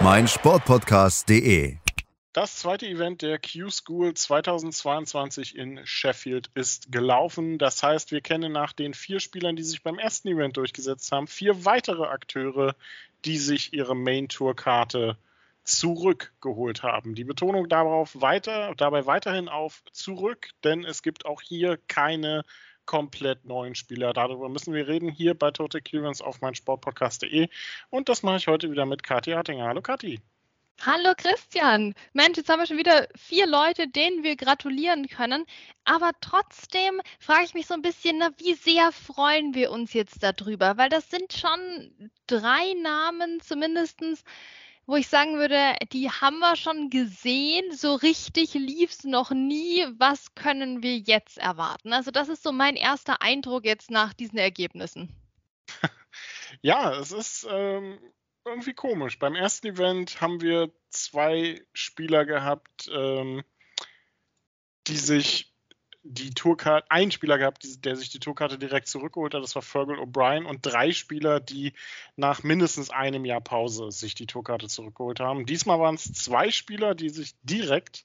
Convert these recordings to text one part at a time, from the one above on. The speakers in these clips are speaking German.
meinsportpodcast.de. Das zweite Event der Q-School 2022 in Sheffield ist gelaufen. Das heißt, wir kennen nach den vier Spielern, die sich beim ersten Event durchgesetzt haben, vier weitere Akteure, die sich ihre Main-Tour-Karte zurückgeholt haben. Die Betonung darauf weiter, dabei weiterhin auf zurück, denn es gibt auch hier keine komplett neuen Spieler. Darüber müssen wir reden hier bei Total Clearance auf meinsportpodcast.de. Und das mache ich heute wieder mit Kathi Hartinger. Hallo Kathi. Hallo Christian. Mensch, jetzt haben wir schon wieder vier Leute, denen wir gratulieren können. Aber trotzdem frage ich mich so ein bisschen, na, wie sehr freuen wir uns jetzt darüber? Weil das sind schon drei Namen zumindestens wo ich sagen würde, die haben wir schon gesehen, so richtig lief es noch nie. Was können wir jetzt erwarten? Also das ist so mein erster Eindruck jetzt nach diesen Ergebnissen. Ja, es ist ähm, irgendwie komisch. Beim ersten Event haben wir zwei Spieler gehabt, ähm, die sich die Tourkarte, ein Spieler gehabt, der sich die Tourkarte direkt zurückgeholt hat, das war Fergal O'Brien und drei Spieler, die nach mindestens einem Jahr Pause sich die Tourkarte zurückgeholt haben. Diesmal waren es zwei Spieler, die sich direkt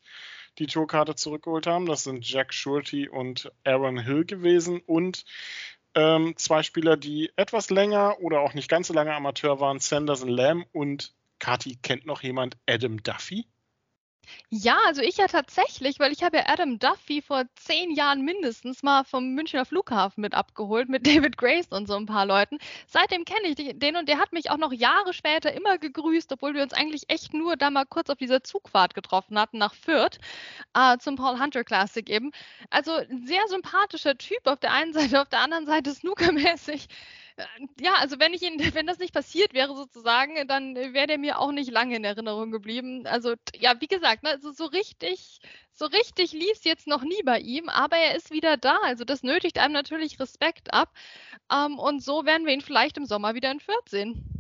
die Tourkarte zurückgeholt haben. Das sind Jack Shurty und Aaron Hill gewesen und ähm, zwei Spieler, die etwas länger oder auch nicht ganz so lange Amateur waren, Sanderson Lamb und Kati kennt noch jemand Adam Duffy? Ja, also ich ja tatsächlich, weil ich habe ja Adam Duffy vor zehn Jahren mindestens mal vom Münchner Flughafen mit abgeholt, mit David Grace und so ein paar Leuten. Seitdem kenne ich den und der hat mich auch noch Jahre später immer gegrüßt, obwohl wir uns eigentlich echt nur da mal kurz auf dieser Zugfahrt getroffen hatten nach Fürth äh, zum Paul Hunter Classic eben. Also ein sehr sympathischer Typ auf der einen Seite, auf der anderen Seite snookermäßig ja, also wenn ich ihn, wenn das nicht passiert wäre sozusagen, dann wäre der mir auch nicht lange in Erinnerung geblieben. Also ja, wie gesagt, ne, also so richtig, so richtig lief es jetzt noch nie bei ihm, aber er ist wieder da. Also das nötigt einem natürlich Respekt ab. Ähm, und so werden wir ihn vielleicht im Sommer wieder in Fürth sehen.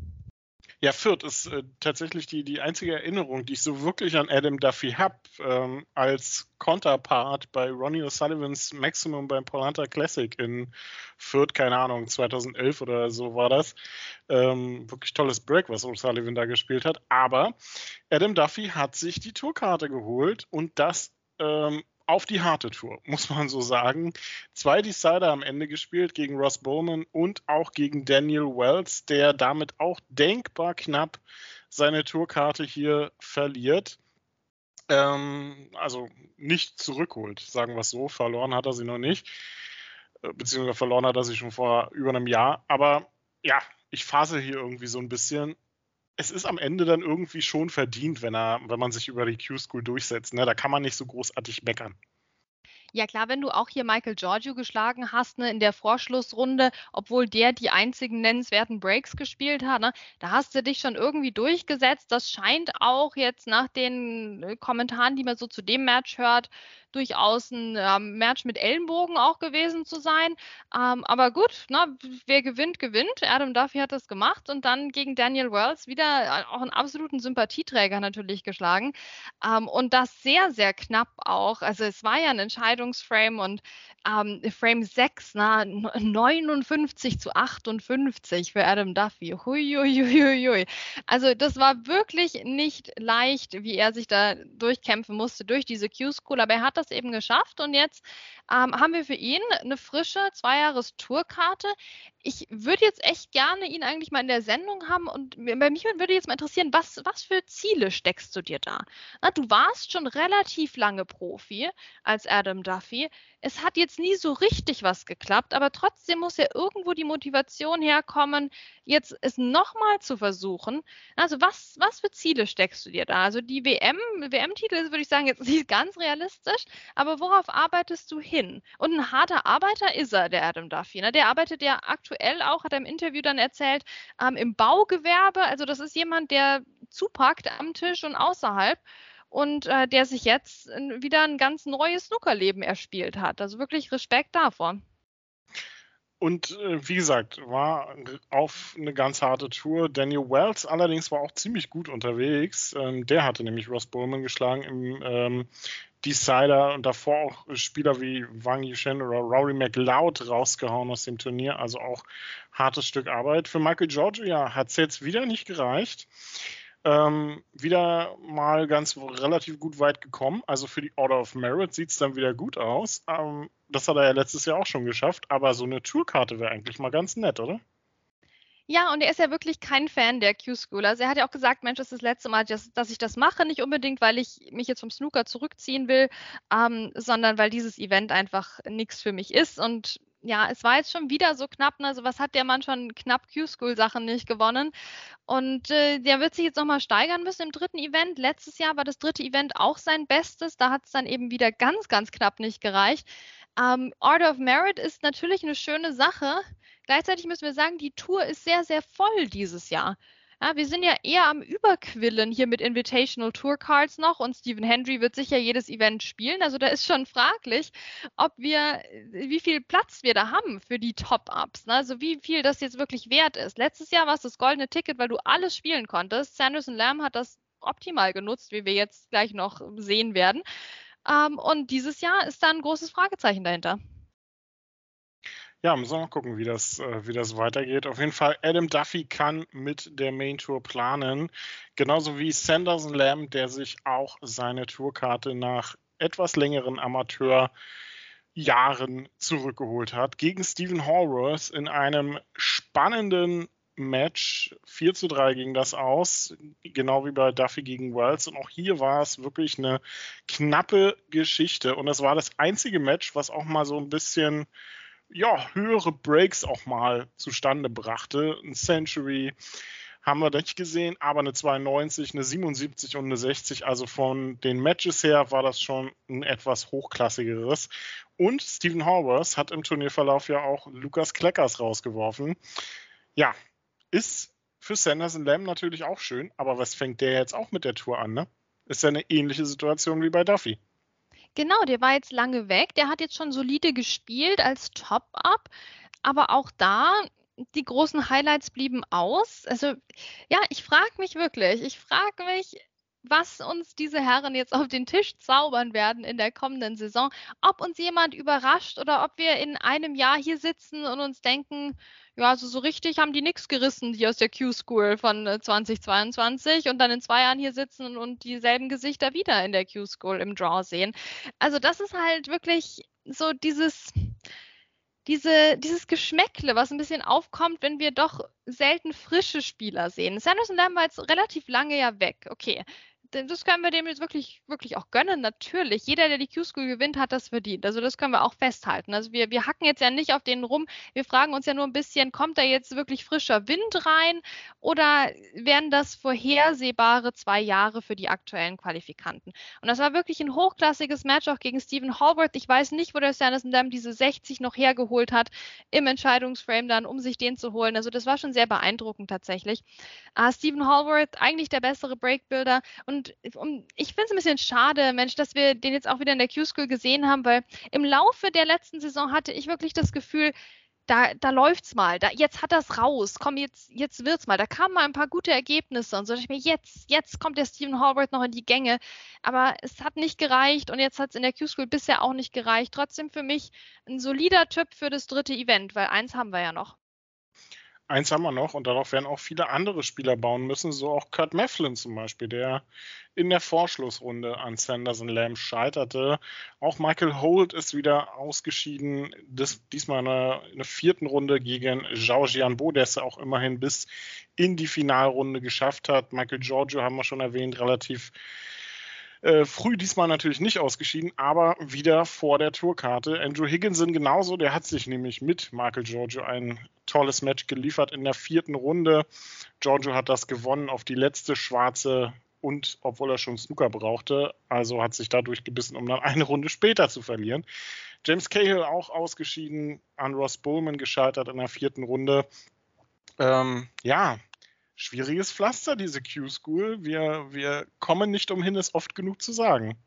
Ja, Fürth ist äh, tatsächlich die, die einzige Erinnerung, die ich so wirklich an Adam Duffy habe, ähm, als Counterpart bei Ronnie O'Sullivans Maximum beim Hunter Classic in Fürth, keine Ahnung, 2011 oder so war das. Ähm, wirklich tolles Break, was O'Sullivan da gespielt hat. Aber Adam Duffy hat sich die Tourkarte geholt und das ähm, auf die harte Tour, muss man so sagen. Zwei Decider am Ende gespielt gegen Ross Bowman und auch gegen Daniel Wells, der damit auch denkbar knapp seine Tourkarte hier verliert. Ähm, also nicht zurückholt, sagen wir es so. Verloren hat er sie noch nicht. Äh, beziehungsweise verloren hat er sie schon vor über einem Jahr. Aber ja, ich fasse hier irgendwie so ein bisschen es ist am Ende dann irgendwie schon verdient, wenn er, wenn man sich über die Q-School durchsetzt. Ne? Da kann man nicht so großartig meckern. Ja klar, wenn du auch hier Michael Giorgio geschlagen hast ne, in der Vorschlussrunde, obwohl der die einzigen nennenswerten Breaks gespielt hat, ne, da hast du dich schon irgendwie durchgesetzt. Das scheint auch jetzt nach den äh, Kommentaren, die man so zu dem Match hört, durchaus ein ähm, Match mit Ellenbogen auch gewesen zu sein. Ähm, aber gut, ne, wer gewinnt, gewinnt. Adam Duffy hat das gemacht und dann gegen Daniel Wells wieder äh, auch einen absoluten Sympathieträger natürlich geschlagen. Ähm, und das sehr, sehr knapp auch. Also es war ja ein Entscheidung Entscheidungsframe und ähm, Frame 6, na, 59 zu 58 für Adam Duffy. Hui, Also das war wirklich nicht leicht, wie er sich da durchkämpfen musste durch diese Q-School, aber er hat das eben geschafft und jetzt ähm, haben wir für ihn eine frische Zweijahres-Tourkarte. Ich würde jetzt echt gerne ihn eigentlich mal in der Sendung haben und bei mich würde jetzt mal interessieren, was, was für Ziele steckst du dir da? Na, du warst schon relativ lange Profi als Adam Duffy. Es hat jetzt nie so richtig was geklappt, aber trotzdem muss ja irgendwo die Motivation herkommen, jetzt es nochmal zu versuchen. Also was, was für Ziele steckst du dir da? Also die WM, WM-Titel würde ich sagen, jetzt nicht ganz realistisch, aber worauf arbeitest du hin? Und ein harter Arbeiter ist er, der Adam Duffy. Ne? Der arbeitet ja aktuell auch, hat er im Interview dann erzählt, ähm, im Baugewerbe. Also das ist jemand, der zupackt am Tisch und außerhalb und äh, der sich jetzt wieder ein ganz neues Snookerleben erspielt hat. Also wirklich Respekt davor. Und äh, wie gesagt, war auf eine ganz harte Tour. Daniel Wells allerdings war auch ziemlich gut unterwegs. Ähm, der hatte nämlich Ross Bowman geschlagen im ähm, Decider und davor auch Spieler wie Wang Yushen oder Rory McLeod rausgehauen aus dem Turnier. Also auch hartes Stück Arbeit. Für Michael Giorgio ja, hat es jetzt wieder nicht gereicht. Ähm, wieder mal ganz relativ gut weit gekommen. Also für die Order of Merit sieht es dann wieder gut aus. Ähm, das hat er ja letztes Jahr auch schon geschafft. Aber so eine Tourkarte wäre eigentlich mal ganz nett, oder? Ja, und er ist ja wirklich kein Fan der Q-School. Also er hat ja auch gesagt, Mensch, das ist das letzte Mal, dass, dass, ich das mache. Nicht unbedingt, weil ich mich jetzt vom Snooker zurückziehen will, ähm, sondern weil dieses Event einfach nichts für mich ist. Und ja, es war jetzt schon wieder so knapp. Ne? Also was hat der Mann schon knapp Q-School-Sachen nicht gewonnen? Und äh, der wird sich jetzt nochmal steigern müssen im dritten Event. Letztes Jahr war das dritte Event auch sein Bestes. Da hat es dann eben wieder ganz, ganz knapp nicht gereicht. Ähm, Order of Merit ist natürlich eine schöne Sache. Gleichzeitig müssen wir sagen, die Tour ist sehr, sehr voll dieses Jahr. Ja, wir sind ja eher am Überquillen hier mit Invitational Tour Cards noch und Stephen Hendry wird sicher jedes Event spielen. Also da ist schon fraglich, ob wir, wie viel Platz wir da haben für die Top-Ups. Ne? Also wie viel das jetzt wirklich wert ist. Letztes Jahr war es das goldene Ticket, weil du alles spielen konntest. Sanderson Lamb hat das optimal genutzt, wie wir jetzt gleich noch sehen werden. Ähm, und dieses Jahr ist da ein großes Fragezeichen dahinter. Ja, müssen wir mal gucken, wie das, äh, wie das weitergeht. Auf jeden Fall, Adam Duffy kann mit der Main Tour planen. Genauso wie Sanderson Lamb, der sich auch seine Tourkarte nach etwas längeren Amateurjahren zurückgeholt hat. Gegen Stephen Hallworth in einem spannenden Match. 4 zu 3 ging das aus, genau wie bei Duffy gegen Wells. Und auch hier war es wirklich eine knappe Geschichte. Und es war das einzige Match, was auch mal so ein bisschen ja, höhere Breaks auch mal zustande brachte. Ein Century haben wir nicht gesehen, aber eine 92, eine 77 und eine 60. Also von den Matches her war das schon ein etwas hochklassigeres. Und Stephen Horvath hat im Turnierverlauf ja auch Lukas Kleckers rausgeworfen. Ja, ist für Sanderson Lamb natürlich auch schön, aber was fängt der jetzt auch mit der Tour an, ne? Ist ja eine ähnliche Situation wie bei Duffy. Genau, der war jetzt lange weg. Der hat jetzt schon solide gespielt als Top-Up. Aber auch da, die großen Highlights blieben aus. Also, ja, ich frage mich wirklich, ich frage mich, was uns diese Herren jetzt auf den Tisch zaubern werden in der kommenden Saison. Ob uns jemand überrascht oder ob wir in einem Jahr hier sitzen und uns denken, ja, also so richtig haben die nichts gerissen, die aus der Q-School von 2022 äh, und dann in zwei Jahren hier sitzen und dieselben Gesichter wieder in der Q-School im Draw sehen. Also das ist halt wirklich so dieses, diese, dieses Geschmäckle, was ein bisschen aufkommt, wenn wir doch selten frische Spieler sehen. Sanderson Lamb war jetzt relativ lange ja weg. Okay, das können wir dem jetzt wirklich, wirklich auch gönnen, natürlich. Jeder, der die Q-School gewinnt, hat das verdient. Also das können wir auch festhalten. Also wir, wir hacken jetzt ja nicht auf den rum. Wir fragen uns ja nur ein bisschen, kommt da jetzt wirklich frischer Wind rein oder werden das vorhersehbare zwei Jahre für die aktuellen Qualifikanten? Und das war wirklich ein hochklassiges Match auch gegen Stephen Hallworth. Ich weiß nicht, wo der Sanderson Dam diese 60 noch hergeholt hat im Entscheidungsframe dann, um sich den zu holen. Also das war schon sehr beeindruckend tatsächlich. Uh, Stephen Hallworth, eigentlich der bessere Breakbuilder und und ich finde es ein bisschen schade, Mensch, dass wir den jetzt auch wieder in der Q-School gesehen haben, weil im Laufe der letzten Saison hatte ich wirklich das Gefühl, da, da läuft's mal, da, jetzt hat das raus, komm, jetzt, jetzt wird's mal. Da kamen mal ein paar gute Ergebnisse und so. Ich mir, jetzt, jetzt kommt der Stephen Hallworth noch in die Gänge. Aber es hat nicht gereicht und jetzt hat es in der Q-School bisher auch nicht gereicht. Trotzdem für mich ein solider Typ für das dritte Event, weil eins haben wir ja noch. Eins haben wir noch und darauf werden auch viele andere Spieler bauen müssen, so auch Kurt Mefflin zum Beispiel, der in der Vorschlussrunde an Sanderson Lamb scheiterte. Auch Michael Holt ist wieder ausgeschieden, das, diesmal in der, in der vierten Runde gegen Zhao Jianbo, der es auch immerhin bis in die Finalrunde geschafft hat. Michael Giorgio haben wir schon erwähnt, relativ äh, früh diesmal natürlich nicht ausgeschieden, aber wieder vor der Tourkarte. Andrew Higginson genauso, der hat sich nämlich mit Michael Giorgio ein tolles Match geliefert in der vierten Runde. Giorgio hat das gewonnen auf die letzte schwarze und obwohl er schon Snooker brauchte, also hat sich dadurch gebissen, um dann eine Runde später zu verlieren. James Cahill auch ausgeschieden, an Ross Bowman gescheitert in der vierten Runde. Ähm, ja, schwieriges Pflaster, diese Q-School. Wir, wir kommen nicht umhin, es oft genug zu sagen.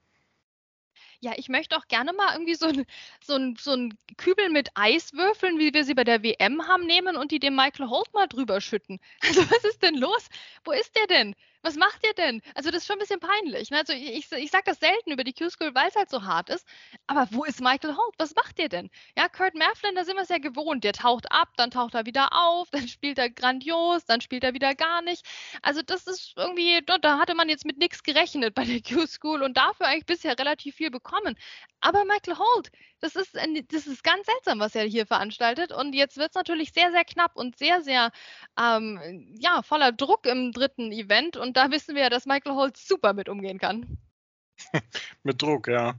Ja, ich möchte auch gerne mal irgendwie so ein, so ein, so ein Kübel mit Eiswürfeln, wie wir sie bei der WM haben, nehmen und die dem Michael Holt mal drüber schütten. Also was ist denn los? Wo ist der denn? Was macht ihr denn? Also das ist schon ein bisschen peinlich. Ne? Also ich, ich sage das selten über die Q-School, weil es halt so hart ist. Aber wo ist Michael Holt? Was macht ihr denn? Ja, Kurt Mafflin, da sind wir es ja gewohnt. Der taucht ab, dann taucht er wieder auf, dann spielt er grandios, dann spielt er wieder gar nicht. Also das ist irgendwie, da hatte man jetzt mit nichts gerechnet bei der Q-School und dafür eigentlich bisher relativ viel bekommen. Aber Michael Holt, das ist, das ist ganz seltsam, was er hier veranstaltet. Und jetzt wird es natürlich sehr, sehr knapp und sehr, sehr ähm, ja, voller Druck im dritten Event. Und da wissen wir ja, dass Michael Holt super mit umgehen kann. mit Druck, ja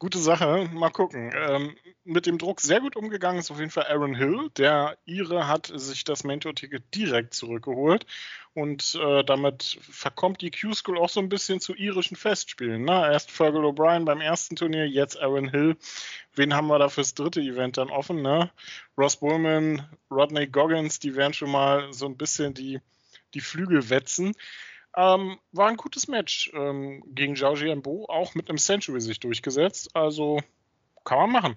gute Sache. Mal gucken. Ähm, mit dem Druck sehr gut umgegangen ist auf jeden Fall Aaron Hill. Der Ire hat sich das Mentor-Ticket direkt zurückgeholt. Und äh, damit verkommt die Q-School auch so ein bisschen zu irischen Festspielen. Ne? Erst Fergal O'Brien beim ersten Turnier, jetzt Aaron Hill. Wen haben wir da fürs dritte Event dann offen? Ne? Ross Bullman, Rodney Goggins, die werden schon mal so ein bisschen die, die Flügel wetzen. Ähm, war ein gutes Match ähm, gegen Zhao Jianbo, auch mit einem Century sich durchgesetzt. Also kann man machen.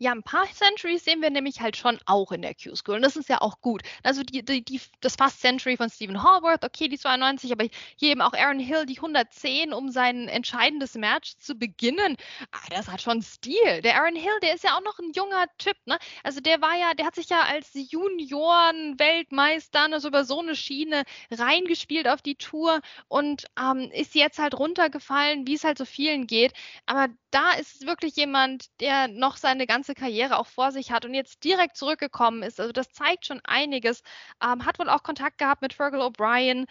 Ja, ein paar Centuries sehen wir nämlich halt schon auch in der Q-School. Und das ist ja auch gut. Also die, die, die, das Fast Century von Stephen Hallworth, okay, die 92, aber hier eben auch Aaron Hill, die 110, um sein entscheidendes Match zu beginnen. Ah, das hat schon Stil. Der Aaron Hill, der ist ja auch noch ein junger Typ, ne? Also der war ja, der hat sich ja als Junioren-Weltmeister also über so eine Schiene reingespielt auf die Tour und ähm, ist jetzt halt runtergefallen, wie es halt so vielen geht. Aber da ist wirklich jemand, der noch seine ganze Karriere auch vor sich hat und jetzt direkt zurückgekommen ist. Also das zeigt schon einiges. Ähm, hat wohl auch Kontakt gehabt mit Fergal O'Brien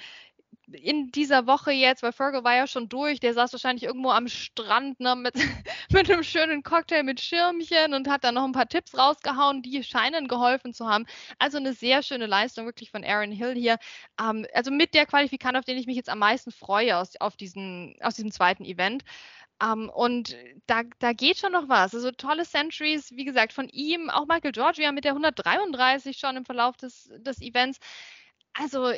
in dieser Woche jetzt, weil Fergal war ja schon durch, der saß wahrscheinlich irgendwo am Strand ne, mit, mit einem schönen Cocktail mit Schirmchen und hat dann noch ein paar Tipps rausgehauen, die scheinen geholfen zu haben. Also eine sehr schöne Leistung wirklich von Aaron Hill hier. Ähm, also mit der Qualifikant, auf den ich mich jetzt am meisten freue aus, auf diesen, aus diesem zweiten Event. Um, ähm, und da, da geht schon noch was. Also tolle Centuries, wie gesagt, von ihm, auch Michael Georgia mit der 133 schon im Verlauf des, des Events. Also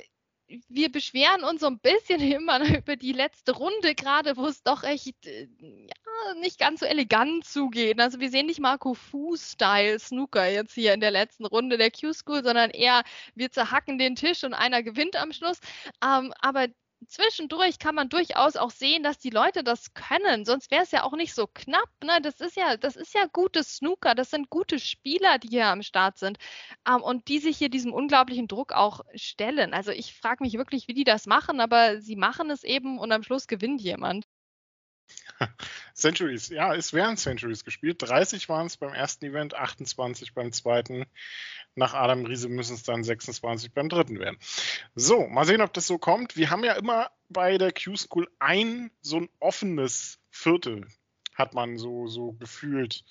wir beschweren uns so ein bisschen immer über die letzte Runde, gerade wo es doch echt äh, ja, nicht ganz so elegant zugeht. Also wir sehen nicht Marco Fu-Style Snooker jetzt hier in der letzten Runde der Q-School, sondern eher wir zerhacken den Tisch und einer gewinnt am Schluss. Ähm, aber zwischendurch kann man durchaus auch sehen, dass die Leute das können. Sonst wäre es ja auch nicht so knapp. Ne? Das ist ja, das ist ja gutes Snooker. Das sind gute Spieler, die hier am Start sind ähm, und die sich hier diesem unglaublichen Druck auch stellen. Also ich frage mich wirklich, wie die das machen, aber sie machen es eben und am Schluss gewinnt jemand. Centuries, ja, es wären Centuries gespielt. 30 waren es beim ersten Event, 28 beim zweiten. Nach Adam Riese müssen es dann 26 beim dritten werden. So, mal sehen, ob das so kommt. Wir haben ja immer bei der Q-School ein so ein offenes Viertel, hat man so, so gefühlt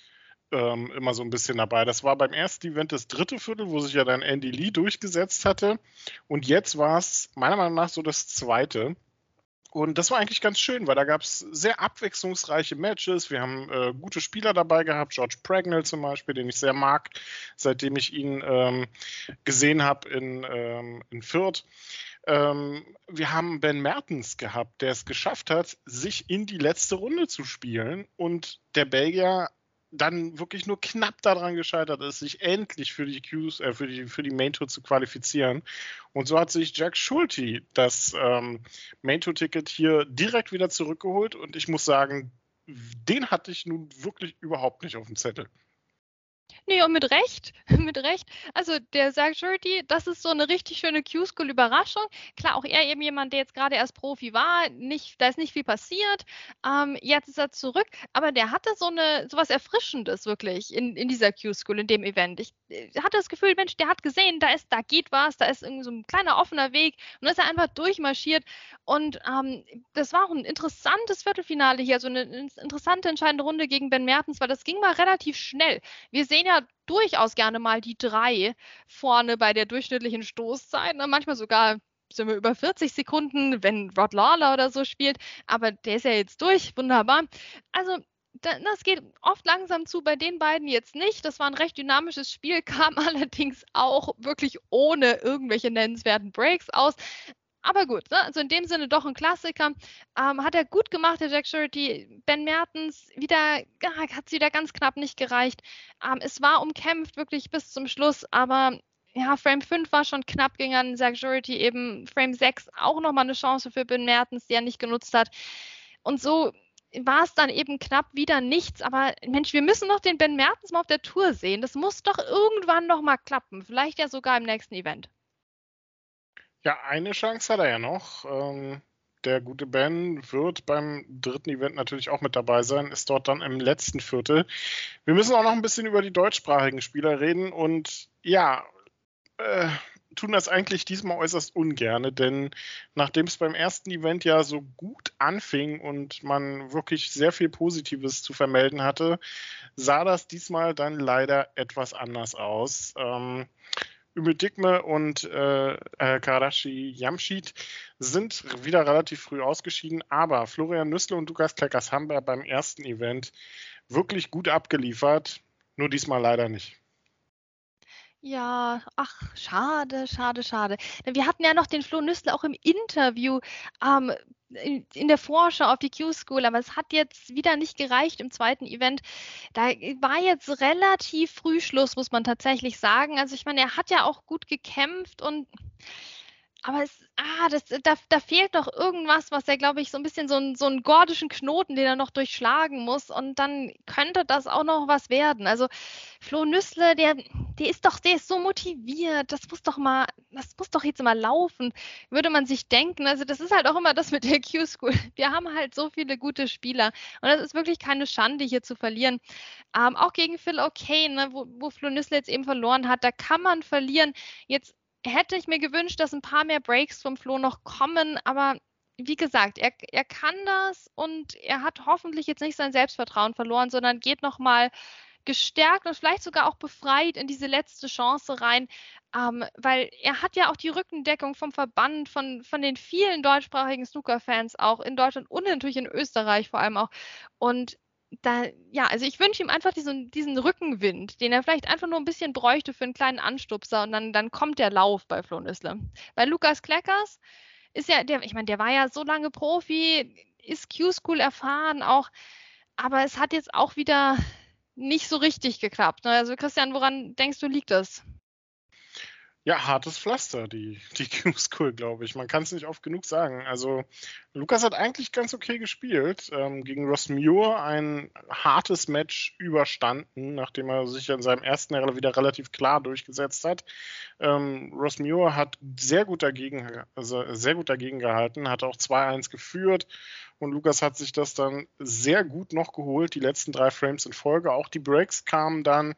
ähm, immer so ein bisschen dabei. Das war beim ersten Event das dritte Viertel, wo sich ja dann Andy Lee durchgesetzt hatte. Und jetzt war es meiner Meinung nach so das zweite. Und das war eigentlich ganz schön, weil da gab es sehr abwechslungsreiche Matches. Wir haben äh, gute Spieler dabei gehabt, George Pragnell zum Beispiel, den ich sehr mag, seitdem ich ihn ähm, gesehen habe in, ähm, in Fürth. Ähm, wir haben Ben Mertens gehabt, der es geschafft hat, sich in die letzte Runde zu spielen. Und der Belgier dann wirklich nur knapp daran gescheitert ist, sich endlich für die Qs, äh, für die, für die Main Tour zu qualifizieren. Und so hat sich Jack Schulte das ähm, Main Tour Ticket hier direkt wieder zurückgeholt. Und ich muss sagen, den hatte ich nun wirklich überhaupt nicht auf dem Zettel. Nee, und mit Recht, mit Recht. Also der sagt Shirty, das ist so eine richtig schöne Q-School-Überraschung. Klar, auch er eben jemand, der jetzt gerade erst Profi war, nicht, da ist nicht viel passiert. Ähm, jetzt ist er zurück, aber der hatte so eine, so was Erfrischendes wirklich in, in dieser Q-School, in dem Event. Ich, ich äh, hatte das Gefühl, Mensch, der hat gesehen, da ist, da geht was, da ist irgendwie so ein kleiner offener Weg und dann ist er einfach durchmarschiert. Und ähm, das war auch ein interessantes Viertelfinale hier, so eine interessante entscheidende Runde gegen Ben Mertens, weil das ging mal relativ schnell. Wir sehen ja durchaus gerne mal die drei vorne bei der durchschnittlichen Stoßzeit. Ne? Manchmal sogar sind wir über 40 Sekunden, wenn Rod Lawler oder so spielt. Aber der ist ja jetzt durch. Wunderbar. Also das geht oft langsam zu, bei den beiden jetzt nicht. Das war ein recht dynamisches Spiel, kam allerdings auch wirklich ohne irgendwelche nennenswerten Breaks aus. Aber gut, ne? also in dem Sinne doch ein Klassiker. Ähm, hat er gut gemacht, der Jack Surety. Ben Mertens wieder, hat es wieder ganz knapp nicht gereicht. Ähm, es war umkämpft wirklich bis zum Schluss, aber ja, Frame 5 war schon knapp gegen einen Jack Surety, eben Frame 6 auch nochmal eine Chance für Ben Mertens, die er nicht genutzt hat. Und so war es dann eben knapp wieder nichts. Aber Mensch, wir müssen noch den Ben Mertens mal auf der Tour sehen. Das muss doch irgendwann noch mal klappen. Vielleicht ja sogar im nächsten Event. Ja, eine Chance hat er ja noch. Ähm, der gute Ben wird beim dritten Event natürlich auch mit dabei sein, ist dort dann im letzten Viertel. Wir müssen auch noch ein bisschen über die deutschsprachigen Spieler reden und ja, äh, tun das eigentlich diesmal äußerst ungerne, denn nachdem es beim ersten Event ja so gut anfing und man wirklich sehr viel Positives zu vermelden hatte, sah das diesmal dann leider etwas anders aus. Ähm, Ümedikme und äh, äh, Karashi Yamshid sind wieder relativ früh ausgeschieden, aber Florian Nüssle und Lukas Kleckers haben beim ersten Event wirklich gut abgeliefert, nur diesmal leider nicht. Ja, ach, schade, schade, schade. Wir hatten ja noch den Flo Nüssle auch im Interview ähm, in, in der Vorschau auf die Q-School, aber es hat jetzt wieder nicht gereicht im zweiten Event. Da war jetzt relativ früh Schluss, muss man tatsächlich sagen. Also ich meine, er hat ja auch gut gekämpft und aber es, ah, das, da, da fehlt noch irgendwas, was er, glaube ich, so ein bisschen so, ein, so einen gordischen Knoten, den er noch durchschlagen muss. Und dann könnte das auch noch was werden. Also Flo Nüssle, der, der ist doch, der ist so motiviert. Das muss doch mal, das muss doch jetzt mal laufen, würde man sich denken. Also das ist halt auch immer das mit der Q-School. Wir haben halt so viele gute Spieler. Und das ist wirklich keine Schande, hier zu verlieren. Ähm, auch gegen Phil O'Kane, ne, wo, wo Flo Nüssle jetzt eben verloren hat, da kann man verlieren. Jetzt hätte ich mir gewünscht, dass ein paar mehr Breaks vom Flo noch kommen, aber wie gesagt, er, er kann das und er hat hoffentlich jetzt nicht sein Selbstvertrauen verloren, sondern geht nochmal gestärkt und vielleicht sogar auch befreit in diese letzte Chance rein, ähm, weil er hat ja auch die Rückendeckung vom Verband, von, von den vielen deutschsprachigen Snooker-Fans auch in Deutschland und natürlich in Österreich vor allem auch. Und da, ja, also ich wünsche ihm einfach diesen, diesen Rückenwind, den er vielleicht einfach nur ein bisschen bräuchte für einen kleinen Anstupser und dann, dann kommt der Lauf bei Flo Nüssle. Bei Lukas Kleckers ist ja, der, ich meine, der war ja so lange Profi, ist Q-School erfahren auch, aber es hat jetzt auch wieder nicht so richtig geklappt. Ne? Also Christian, woran denkst du, liegt das? Ja, hartes Pflaster, die, die Q-School, glaube ich. Man kann es nicht oft genug sagen. Also, Lukas hat eigentlich ganz okay gespielt. Ähm, gegen Ross Muir ein hartes Match überstanden, nachdem er sich in seinem ersten Jahr wieder relativ klar durchgesetzt hat. Ähm, Ross Muir hat sehr gut dagegen, also sehr gut dagegen gehalten, hat auch 2-1 geführt und Lukas hat sich das dann sehr gut noch geholt, die letzten drei Frames in Folge. Auch die Breaks kamen dann.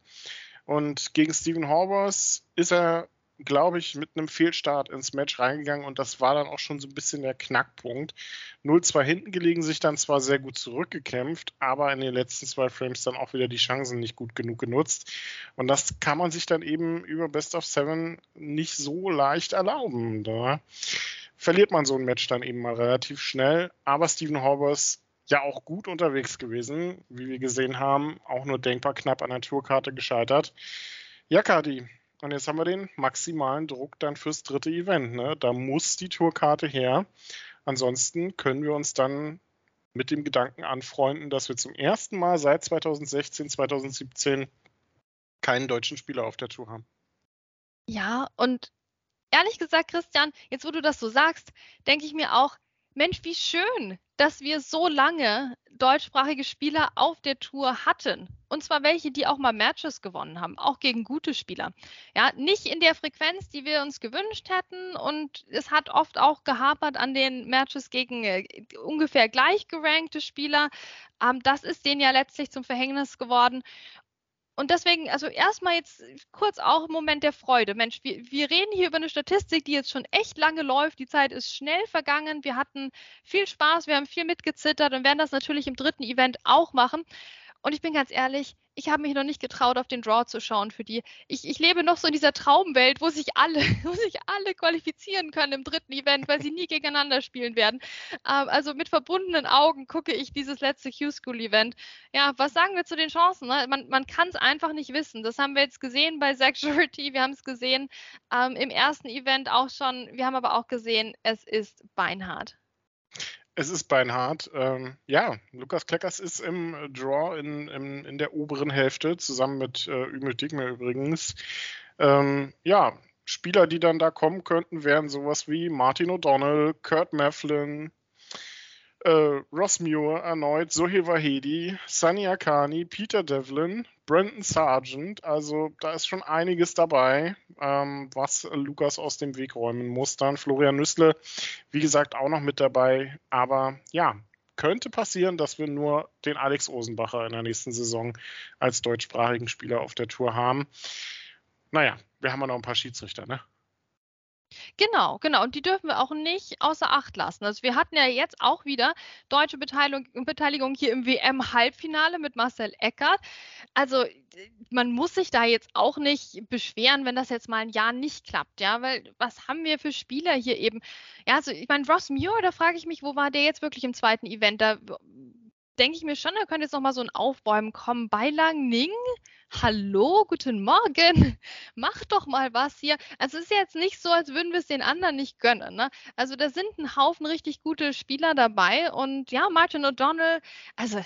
Und gegen Stephen Horvath ist er glaube ich, mit einem Fehlstart ins Match reingegangen und das war dann auch schon so ein bisschen der Knackpunkt. 0-2 hinten gelegen, sich dann zwar sehr gut zurückgekämpft, aber in den letzten zwei Frames dann auch wieder die Chancen nicht gut genug genutzt. Und das kann man sich dann eben über Best of Seven nicht so leicht erlauben. Da verliert man so ein Match dann eben mal relativ schnell. Aber Stephen Horbers ja auch gut unterwegs gewesen, wie wir gesehen haben, auch nur denkbar knapp an der Tourkarte gescheitert. Ja, Kadi, und jetzt haben wir den maximalen Druck dann fürs dritte Event. Ne? Da muss die Tourkarte her. Ansonsten können wir uns dann mit dem Gedanken anfreunden, dass wir zum ersten Mal seit 2016, 2017 keinen deutschen Spieler auf der Tour haben. Ja, und ehrlich gesagt, Christian, jetzt wo du das so sagst, denke ich mir auch, Mensch, wie schön, dass wir so lange deutschsprachige Spieler auf der Tour hatten. Und zwar welche, die auch mal Matches gewonnen haben, auch gegen gute Spieler. Ja, nicht in der Frequenz, die wir uns gewünscht hätten. Und es hat oft auch gehapert an den Matches gegen äh, ungefähr gleich gerankte Spieler. Ähm, das ist denen ja letztlich zum Verhängnis geworden. Und deswegen, also erstmal jetzt kurz auch im Moment der Freude. Mensch, wir, wir reden hier über eine Statistik, die jetzt schon echt lange läuft. Die Zeit ist schnell vergangen. Wir hatten viel Spaß, wir haben viel mitgezittert und werden das natürlich im dritten Event auch machen. Und ich bin ganz ehrlich, ich habe mich noch nicht getraut, auf den Draw zu schauen für die. Ich, ich lebe noch so in dieser Traumwelt, wo sich alle, wo sich alle qualifizieren können im dritten Event, weil sie nie gegeneinander spielen werden. Ähm, also mit verbundenen Augen gucke ich dieses letzte Q-School-Event. Ja, was sagen wir zu den Chancen? Ne? Man, man kann es einfach nicht wissen. Das haben wir jetzt gesehen bei Zach Surety, wir haben es gesehen ähm, im ersten Event auch schon. Wir haben aber auch gesehen, es ist beinhart. Es ist beinhart. Ähm, ja, Lukas Kleckers ist im Draw in, in, in der oberen Hälfte, zusammen mit äh, Ümit Digme übrigens. Ähm, ja, Spieler, die dann da kommen könnten, wären sowas wie Martin O'Donnell, Kurt Mefflin, äh, Ross Muir erneut, Sohil Vahedi, Sunny Akani, Peter Devlin, Brandon Sargent. Also da ist schon einiges dabei, ähm, was Lukas aus dem Weg räumen muss. Dann Florian Nüssle, wie gesagt, auch noch mit dabei. Aber ja, könnte passieren, dass wir nur den Alex Osenbacher in der nächsten Saison als deutschsprachigen Spieler auf der Tour haben. Naja, wir haben ja noch ein paar Schiedsrichter, ne? Genau, genau. Und die dürfen wir auch nicht außer Acht lassen. Also wir hatten ja jetzt auch wieder deutsche Beteiligung, Beteiligung hier im WM-Halbfinale mit Marcel Eckert. Also man muss sich da jetzt auch nicht beschweren, wenn das jetzt mal ein Jahr nicht klappt, ja, weil was haben wir für Spieler hier eben? Ja, also ich meine, Ross Muir, da frage ich mich, wo war der jetzt wirklich im zweiten Event? Da denke ich mir schon, da könnte jetzt noch mal so ein Aufbäumen kommen. Bei Lang Ning hallo, guten Morgen, mach doch mal was hier. Also es ist jetzt nicht so, als würden wir es den anderen nicht gönnen. Ne? Also da sind ein Haufen richtig gute Spieler dabei und ja, Martin O'Donnell, also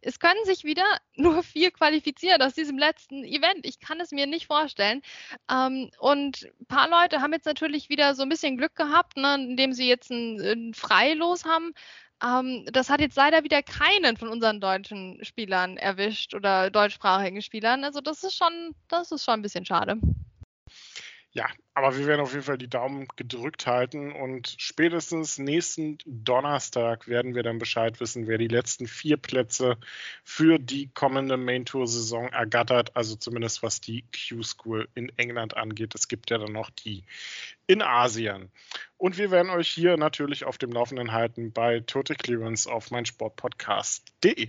es können sich wieder nur vier qualifizieren aus diesem letzten Event. Ich kann es mir nicht vorstellen. Ähm, und ein paar Leute haben jetzt natürlich wieder so ein bisschen Glück gehabt, ne, indem sie jetzt ein, ein Freilos haben. Ähm, das hat jetzt leider wieder keinen von unseren deutschen Spielern erwischt oder deutschsprachigen Spielern. Also das ist schon, das ist schon ein bisschen schade. Ja, aber wir werden auf jeden Fall die Daumen gedrückt halten und spätestens nächsten Donnerstag werden wir dann Bescheid wissen, wer die letzten vier Plätze für die kommende Main Tour Saison ergattert. Also zumindest was die Q-School in England angeht. Es gibt ja dann noch die in Asien. Und wir werden euch hier natürlich auf dem Laufenden halten bei Total Clearance auf meinsportpodcast.de.